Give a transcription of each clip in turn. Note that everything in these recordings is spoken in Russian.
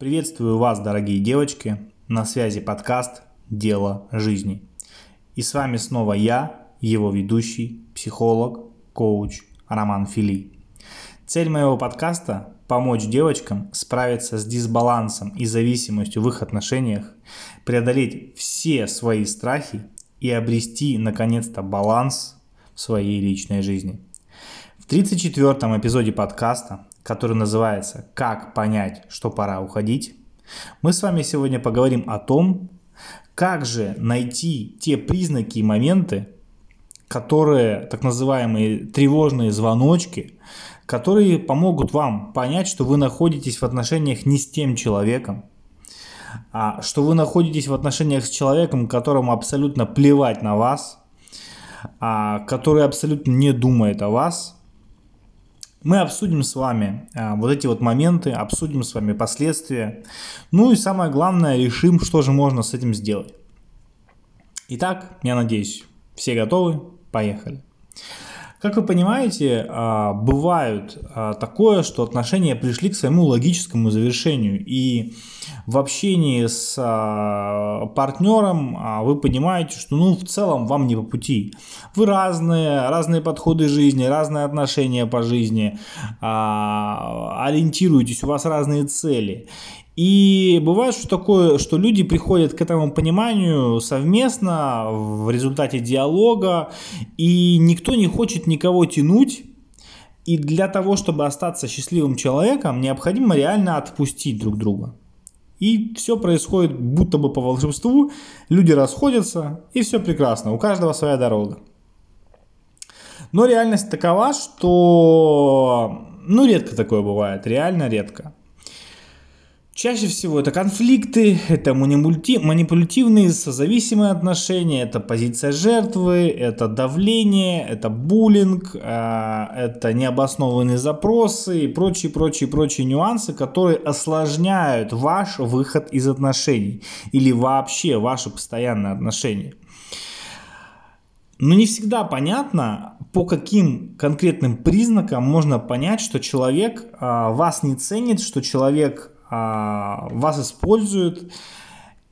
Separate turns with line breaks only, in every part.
Приветствую вас, дорогие девочки, на связи подкаст «Дело жизни». И с вами снова я, его ведущий, психолог, коуч Роман Фили. Цель моего подкаста – помочь девочкам справиться с дисбалансом и зависимостью в их отношениях, преодолеть все свои страхи и обрести, наконец-то, баланс в своей личной жизни. В 34-м эпизоде подкаста который называется «Как понять, что пора уходить», мы с вами сегодня поговорим о том, как же найти те признаки и моменты, которые, так называемые тревожные звоночки, которые помогут вам понять, что вы находитесь в отношениях не с тем человеком, а что вы находитесь в отношениях с человеком, которому абсолютно плевать на вас, а, который абсолютно не думает о вас – мы обсудим с вами а, вот эти вот моменты, обсудим с вами последствия. Ну и самое главное, решим, что же можно с этим сделать. Итак, я надеюсь, все готовы? Поехали. Как вы понимаете, а, бывает а, такое, что отношения пришли к своему логическому завершению. И в общении с а, партнером вы понимаете, что ну, в целом вам не по пути. Вы разные, разные подходы жизни, разные отношения по жизни, ориентируетесь, у вас разные цели. И бывает, что такое, что люди приходят к этому пониманию совместно в результате диалога, и никто не хочет никого тянуть. И для того, чтобы остаться счастливым человеком, необходимо реально отпустить друг друга. И все происходит будто бы по волшебству, люди расходятся, и все прекрасно, у каждого своя дорога. Но реальность такова, что ну редко такое бывает, реально редко. Чаще всего это конфликты, это манипулятивные созависимые отношения, это позиция жертвы, это давление, это буллинг, а, это необоснованные запросы и прочие, прочие, прочие нюансы, которые осложняют ваш выход из отношений или вообще ваши постоянные отношения. Но не всегда понятно, по каким конкретным признакам можно понять, что человек а, вас не ценит, что человек вас используют,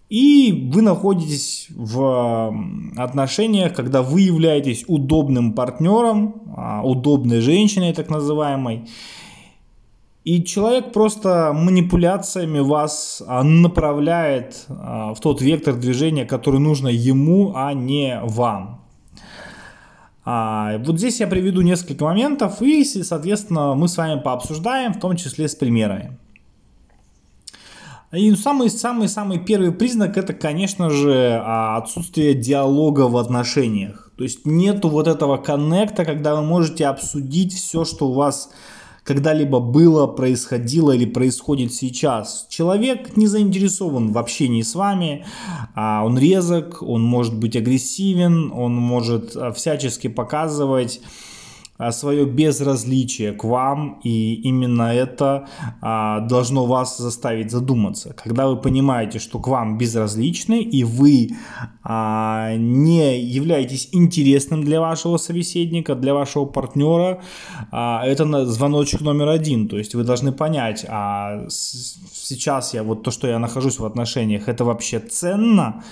и вы находитесь в отношениях, когда вы являетесь удобным партнером, а, удобной женщиной так называемой, и человек просто манипуляциями вас а, направляет в тот вектор движения, который нужно ему, а не вам. Вот здесь я приведу несколько моментов и, соответственно, мы с вами пообсуждаем, в том числе с примерами. И самый-самый-самый первый признак это, конечно же, а, отсутствие диалога в отношениях. То есть нету вот этого коннекта, когда вы можете обсудить все, что у вас когда-либо было, происходило или происходит сейчас. Человек не заинтересован в общении с вами, а он резок, он может быть агрессивен, он может а, всячески показывать а, свое безразличие к вам, и именно это а, должно вас заставить задуматься. Когда вы понимаете, что к вам безразличны, и вы а, не являетесь интересным для вашего собеседника, для вашего партнера, это звоночек номер один. То есть вы должны понять, а сейчас я вот то, что я нахожусь в отношениях, это вообще ценно,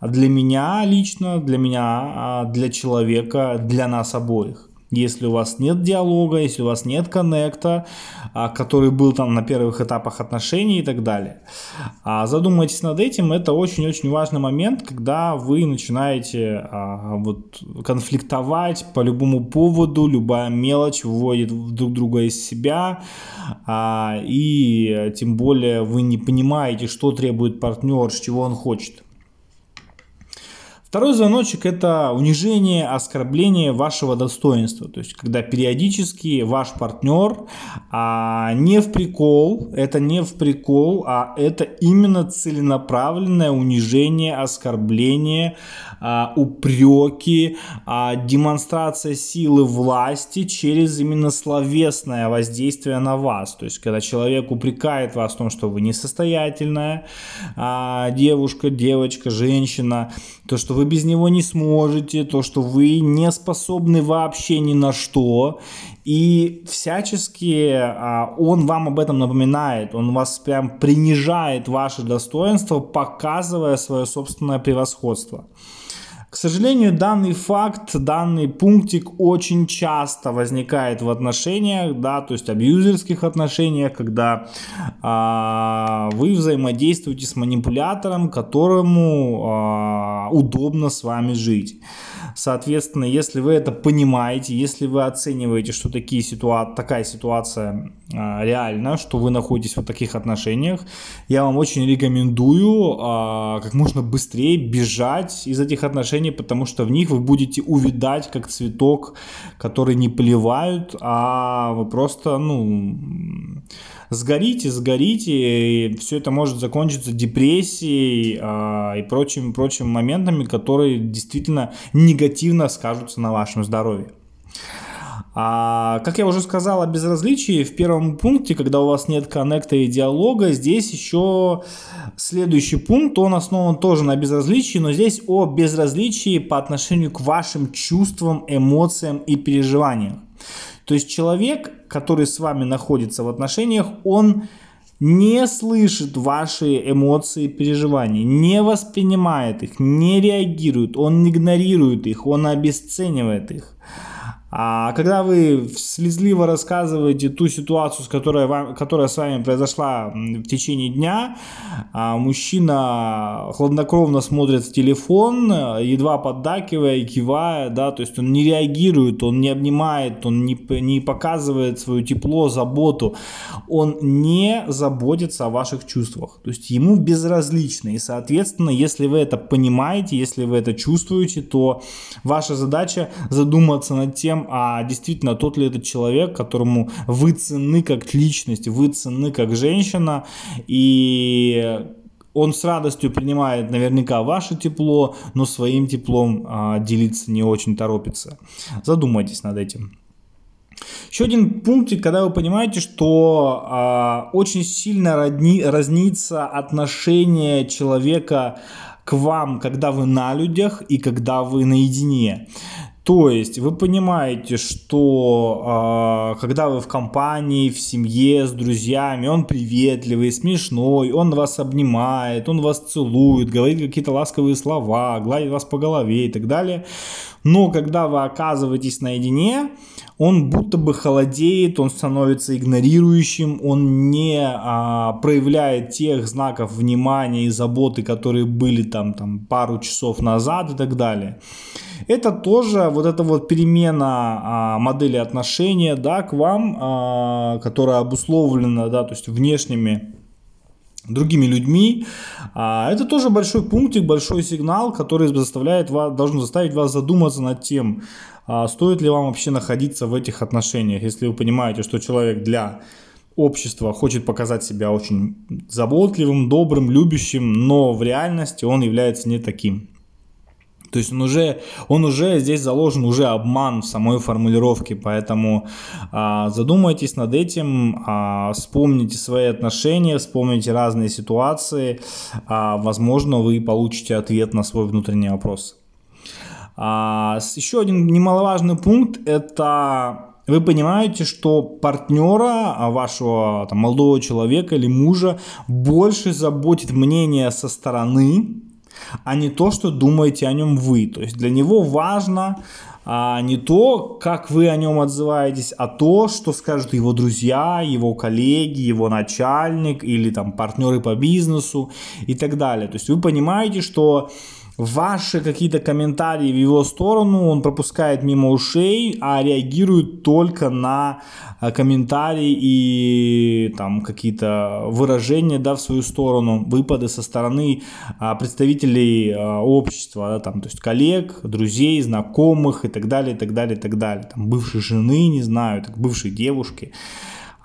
для меня лично, для меня, для человека, для нас обоих. Если у вас нет диалога, если у вас нет коннекта, а, который был там на первых этапах отношений и так далее. А задумайтесь над этим, это очень-очень важный момент, когда вы начинаете а, вот, конфликтовать по любому поводу, любая мелочь выводит друг друга из себя, и тем более вы не понимаете, что требует партнер, чего он хочет. Второй звоночек – это унижение, оскорбление вашего достоинства. То есть, когда периодически ваш партнер а, не в прикол, это не в прикол, а это именно целенаправленное унижение, оскорбление, а, упреки, а, демонстрация силы власти через именно словесное воздействие на вас. То есть, когда человек упрекает вас в том, что вы несостоятельная а, девушка, девочка, женщина, то, что вы без него не сможете, то, что вы не способны вообще ни на что. И всячески а, он вам об этом напоминает, он вас прям принижает ваше достоинство, показывая свое собственное превосходство. К сожалению, данный факт, данный пунктик очень часто возникает в отношениях, да, то есть абьюзерских отношениях, когда а, вы взаимодействуете с манипулятором, которому а, удобно с вами жить. Соответственно, если вы это понимаете, если вы оцениваете, что такие ситуа такая ситуация а, реальна, что вы находитесь в таких отношениях, я вам очень рекомендую а, как можно быстрее бежать из этих отношений, потому что в них вы будете увидать как цветок, который не поливают, а вы просто, ну, сгорите, сгорите, и все это может закончиться депрессией а, и прочими, прочими моментами, которые действительно негативно скажутся на вашем здоровье. А, как я уже сказал о безразличии в первом пункте, когда у вас нет коннекта и диалога, здесь еще следующий пункт, он основан тоже на безразличии, но здесь о безразличии по отношению к вашим чувствам, эмоциям и переживаниям. То есть человек, который с вами находится в отношениях, он не слышит ваши эмоции и переживания, не воспринимает их, не реагирует, он игнорирует их, он обесценивает их. А когда вы слезливо рассказываете ту ситуацию, с которой вам, которая с вами произошла в течение дня, а мужчина хладнокровно смотрит в телефон, едва поддакивая и кивая, да, то есть он не реагирует, он не обнимает, он не, не показывает свое тепло, заботу, он не заботится о ваших чувствах, то есть ему безразлично, и соответственно, если вы это понимаете, если вы это чувствуете, то ваша задача задуматься над тем, тем, а действительно тот ли этот человек, которому вы ценны как личность, вы ценны как женщина, и он с радостью принимает наверняка ваше тепло, но своим теплом а, делиться не очень торопится. Задумайтесь над этим. Еще один пунктик, когда вы понимаете, что а, очень сильно родни, разнится отношение человека к вам, когда вы на людях и когда вы наедине. То есть вы понимаете, что э, когда вы в компании, в семье, с друзьями, он приветливый, смешной, он вас обнимает, он вас целует, говорит какие-то ласковые слова, гладит вас по голове и так далее. Но когда вы оказываетесь наедине, он будто бы холодеет, он становится игнорирующим, он не а, проявляет тех знаков внимания и заботы, которые были там, там пару часов назад и так далее. Это тоже вот эта вот перемена а, модели отношения да, к вам, а, которая обусловлена да, то есть внешними другими людьми. А, это тоже большой пунктик, большой сигнал, который заставляет вас, должен заставить вас задуматься над тем, а, стоит ли вам вообще находиться в этих отношениях, если вы понимаете, что человек для общества хочет показать себя очень заботливым, добрым, любящим, но в реальности он является не таким. То есть он уже, он уже здесь заложен уже обман в самой формулировке, поэтому а, задумайтесь над этим, а, вспомните свои отношения, вспомните разные ситуации, а, возможно вы получите ответ на свой внутренний вопрос. А, еще один немаловажный пункт это вы понимаете, что партнера а, вашего там, молодого человека или мужа больше заботит мнение со стороны, а не то, что думаете о нем вы. То есть для него важно а, не то, как вы о нем отзываетесь, а то, что скажут его друзья, его коллеги, его начальник или там партнеры по бизнесу и так далее. То есть вы понимаете, что ваши какие-то комментарии в его сторону он пропускает мимо ушей, а реагирует только на э, комментарии и там какие-то выражения да, в свою сторону, выпады со стороны а, представителей а, общества, да, там, то есть коллег, друзей, знакомых и так далее, и так далее, и так далее, там, бывшей жены, не знаю, так, бывшей девушки.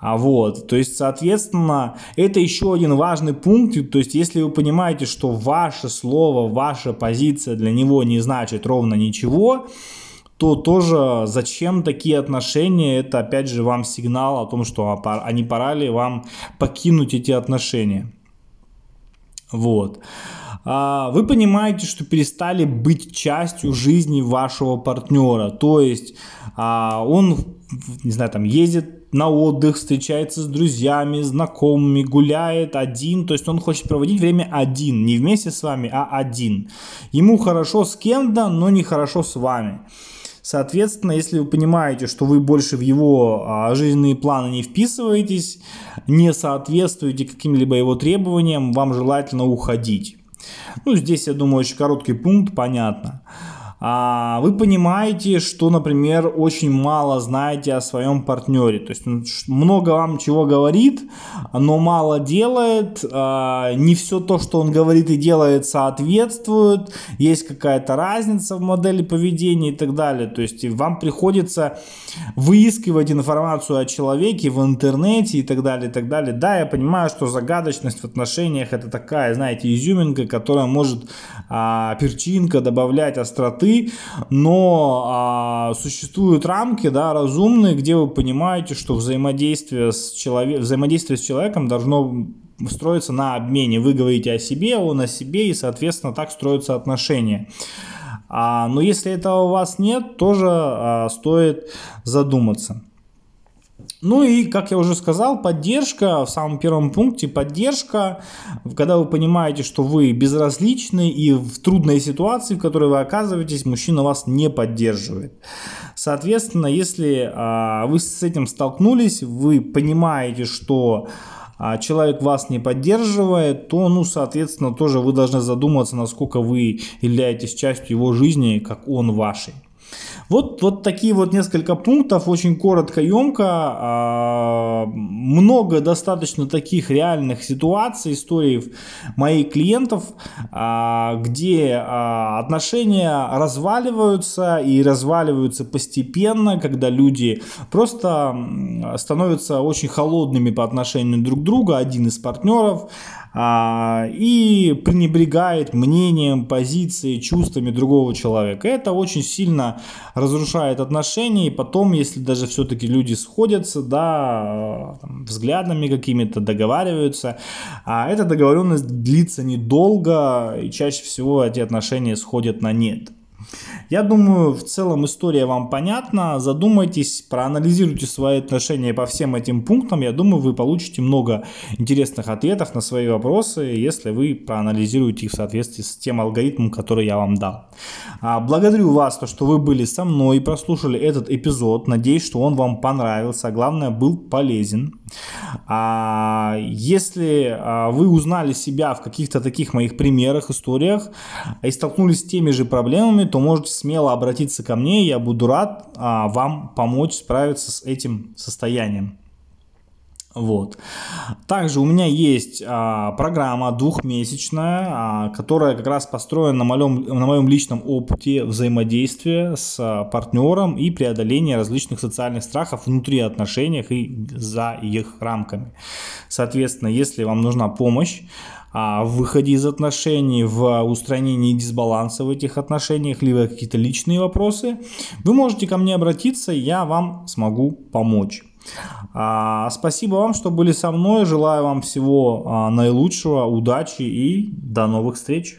А вот, то есть, соответственно, это еще один важный пункт. То есть, если вы понимаете, что ваше слово, ваша позиция для него не значит ровно ничего, то тоже зачем такие отношения, это опять же вам сигнал о том, что а не пора ли вам покинуть эти отношения. Вот. а, вы понимаете, что перестали быть частью жизни вашего партнера. То есть а, он, не знаю, там ездит на отдых, встречается с друзьями, знакомыми, гуляет один. То есть он хочет проводить время один, не вместе с вами, а один. Ему хорошо с кем-то, но не хорошо с вами. Соответственно, если вы понимаете, что вы больше в его а, жизненные планы не вписываетесь, не соответствуете каким-либо его требованиям, вам желательно уходить. Ну, здесь, я думаю, очень короткий пункт, понятно. А, вы понимаете, что, например, очень мало знаете о своем партнере. То есть он много вам чего говорит, но мало делает. А, не все то, что он говорит и делает, соответствует. Есть какая-то разница в модели поведения и так далее. То есть вам приходится выискивать информацию о человеке в интернете и так далее, и так далее. Да, я понимаю, что загадочность в отношениях это такая, знаете, изюминка, которая может а, перчинка добавлять остроты но а, существуют рамки, да, разумные, где вы понимаете, что взаимодействие с, человек, взаимодействие с человеком должно строиться на обмене. Вы говорите о себе, он о себе, и, соответственно, так строятся отношения. А, но если этого у вас нет, тоже а, стоит задуматься. Ну и, как я уже сказал, поддержка в самом первом пункте, поддержка, когда вы понимаете, что вы безразличны и в трудной ситуации, в которой вы оказываетесь, мужчина вас не поддерживает. Соответственно, если а, вы с этим столкнулись, вы понимаете, что а человек вас не поддерживает, то, ну, соответственно, тоже вы должны задуматься, насколько вы являетесь частью его жизни, как он вашей. Вот, вот такие вот несколько пунктов, очень коротко, емко. А, много достаточно таких реальных ситуаций, историй моих клиентов, а, где а, отношения разваливаются и разваливаются постепенно, когда люди просто становятся очень холодными по отношению друг к другу, один из партнеров, а, и пренебрегает мнением, позицией, чувствами другого человека. Это очень сильно разрушает отношения, и потом, если даже все-таки люди сходятся, да, там, взглядами какими-то договариваются, а эта договоренность длится недолго, и чаще всего эти отношения сходят на нет. Я думаю, в целом история вам понятна. Задумайтесь, проанализируйте свои отношения по всем этим пунктам. Я думаю, вы получите много интересных ответов на свои вопросы, если вы проанализируете их в соответствии с тем алгоритмом, который я вам дал. А, благодарю вас, то, что вы были со мной и прослушали этот эпизод. Надеюсь, что он вам понравился, а главное, был полезен. А, если а, вы узнали себя в каких-то таких моих примерах, историях и столкнулись с теми же проблемами, то можете смело обратиться ко мне, я буду рад а, вам помочь справиться с этим состоянием. Вот. Также у меня есть а, программа двухмесячная, а, которая как раз построена на моем, на моем личном опыте взаимодействия с а, партнером и преодоления различных социальных страхов внутри отношений и за их рамками. Соответственно, если вам нужна помощь, а, в выходе из отношений, в устранении дисбаланса в этих отношениях, либо какие-то личные вопросы, вы можете ко мне обратиться, я вам смогу помочь. А, спасибо вам, что были со мной. Желаю вам всего а, наилучшего, удачи и до новых встреч.